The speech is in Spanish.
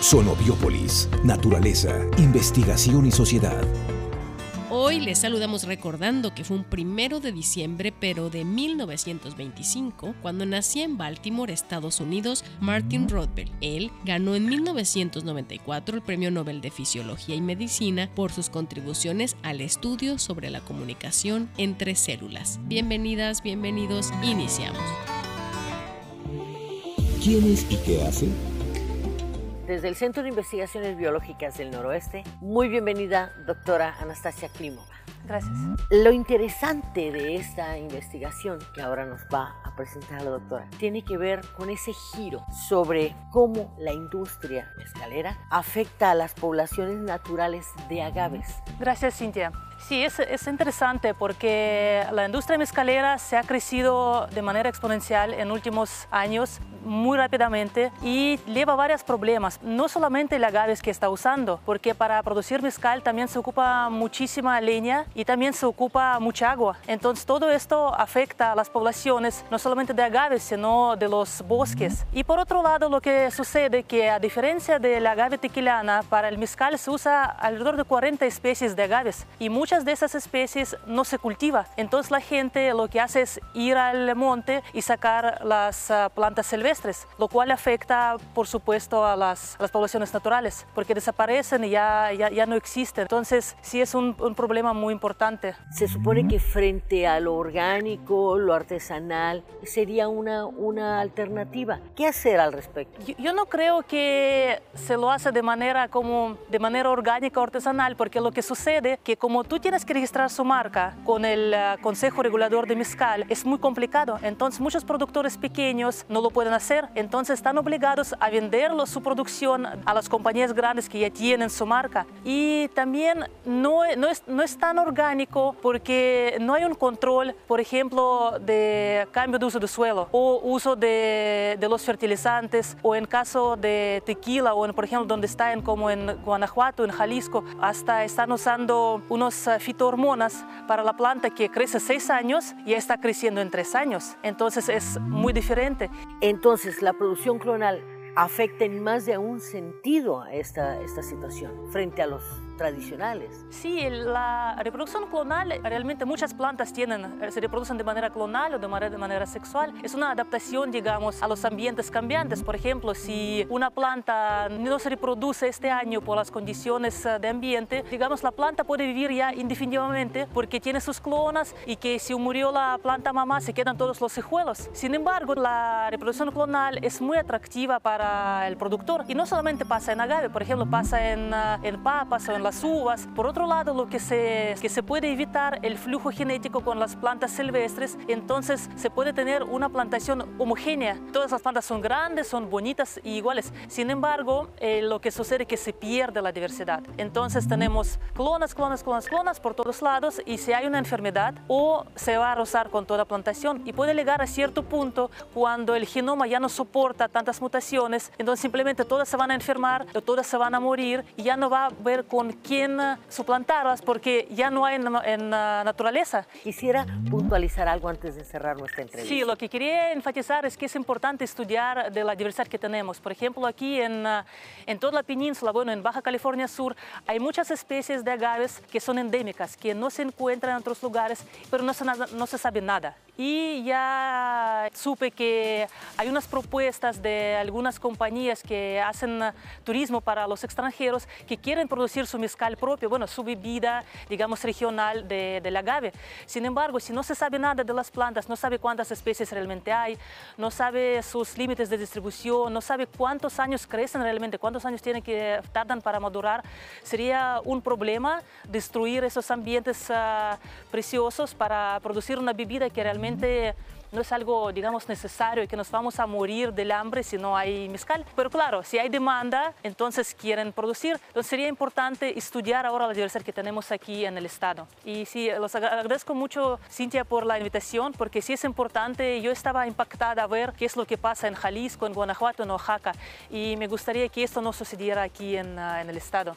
Sonobiópolis, naturaleza, investigación y sociedad. Hoy les saludamos recordando que fue un primero de diciembre, pero de 1925, cuando nacía en Baltimore, Estados Unidos, Martin Rothbell. Él ganó en 1994 el Premio Nobel de Fisiología y Medicina por sus contribuciones al estudio sobre la comunicación entre células. Bienvenidas, bienvenidos, iniciamos. ¿Quién es y qué hace? Desde el Centro de Investigaciones Biológicas del Noroeste, muy bienvenida, doctora Anastasia Klimova. Gracias. Lo interesante de esta investigación que ahora nos va a presentar la doctora tiene que ver con ese giro sobre cómo la industria escalera afecta a las poblaciones naturales de agaves. Gracias, Cintia. Sí, es, es, interesante porque la industria mezcalera se ha crecido de manera exponencial en últimos años muy rápidamente y lleva varios problemas. No solamente el agaves que está usando, porque para producir mezcal también se ocupa muchísima leña y también se ocupa mucha agua. Entonces todo esto afecta a las poblaciones, no solamente de agaves, sino de los bosques. Y por otro lado, lo que sucede que a diferencia de la agave tequilana, para el mezcal se usa alrededor de 40 especies de agaves y muchas de esas especies no se cultiva. Entonces la gente lo que hace es ir al monte y sacar las uh, plantas silvestres, lo cual afecta, por supuesto, a las, a las poblaciones naturales, porque desaparecen y ya, ya, ya, no existen. Entonces sí es un, un problema muy importante. Se supone que frente a lo orgánico, lo artesanal, sería una, una alternativa. ¿Qué hacer al respecto? Yo, yo no creo que se lo hace de manera como de manera orgánica o artesanal, porque lo que sucede que como tú tienes que registrar su marca con el uh, Consejo Regulador de Mezcal, es muy complicado. Entonces muchos productores pequeños no lo pueden hacer, entonces están obligados a venderlo su producción a las compañías grandes que ya tienen su marca. Y también no, no, es, no es tan orgánico porque no hay un control, por ejemplo, de cambio de uso de suelo o uso de, de los fertilizantes o en caso de tequila o en, por ejemplo donde están como en Guanajuato, en Jalisco, hasta están usando unos fitohormonas para la planta que crece seis años y está creciendo en tres años. Entonces es muy diferente. Entonces la producción clonal afecta en más de un sentido a esta, esta situación frente a los tradicionales. Sí, la reproducción clonal, realmente muchas plantas tienen, se reproducen de manera clonal o de manera, sexual. Es una adaptación, digamos, a los ambientes cambiantes. Por ejemplo, si una planta no se reproduce este año por las condiciones de ambiente, digamos, la planta puede vivir ya indefinidamente porque tiene sus clonas y que si murió la planta mamá se quedan todos los hijuelos. Sin embargo, la reproducción clonal es muy atractiva para el productor y no solamente pasa en agave, por ejemplo, pasa en, en papas o en las uvas. Por otro lado, lo que se, que se puede evitar el flujo genético con las plantas silvestres, entonces se puede tener una plantación homogénea. Todas las plantas son grandes, son bonitas y iguales. Sin embargo, eh, lo que sucede es que se pierde la diversidad. Entonces tenemos clonas, clonas, clonas, clonas por todos lados y si hay una enfermedad o se va a rozar con toda plantación y puede llegar a cierto punto cuando el genoma ya no soporta tantas mutaciones, entonces simplemente todas se van a enfermar todas se van a morir y ya no va a ver con quién suplantarlas porque ya no hay en, en la naturaleza. Quisiera puntualizar algo antes de cerrar nuestra entrevista. Sí, lo que quería enfatizar es que es importante estudiar de la diversidad que tenemos. Por ejemplo, aquí en, en toda la península, bueno, en Baja California Sur, hay muchas especies de agaves que son endémicas, que no se encuentran en otros lugares, pero no se, no se sabe nada. Y ya supe que hay unas propuestas de algunas compañías que hacen turismo para los extranjeros que quieren producir su mezcal propio, bueno, su bebida, digamos, regional de, del agave. Sin embargo, si no se sabe nada de las plantas, no sabe cuántas especies realmente hay, no sabe sus límites de distribución, no sabe cuántos años crecen realmente, cuántos años tienen que tardan para madurar, sería un problema destruir esos ambientes uh, preciosos para producir una bebida que realmente no es algo, digamos, necesario que nos vamos a morir del hambre si no hay mezcal. Pero claro, si hay demanda, entonces quieren producir. Entonces sería importante estudiar ahora la diversidad que tenemos aquí en el estado. Y sí, los agradezco mucho, Cintia, por la invitación, porque sí es importante. Yo estaba impactada a ver qué es lo que pasa en Jalisco, en Guanajuato, en Oaxaca. Y me gustaría que esto no sucediera aquí en, en el estado.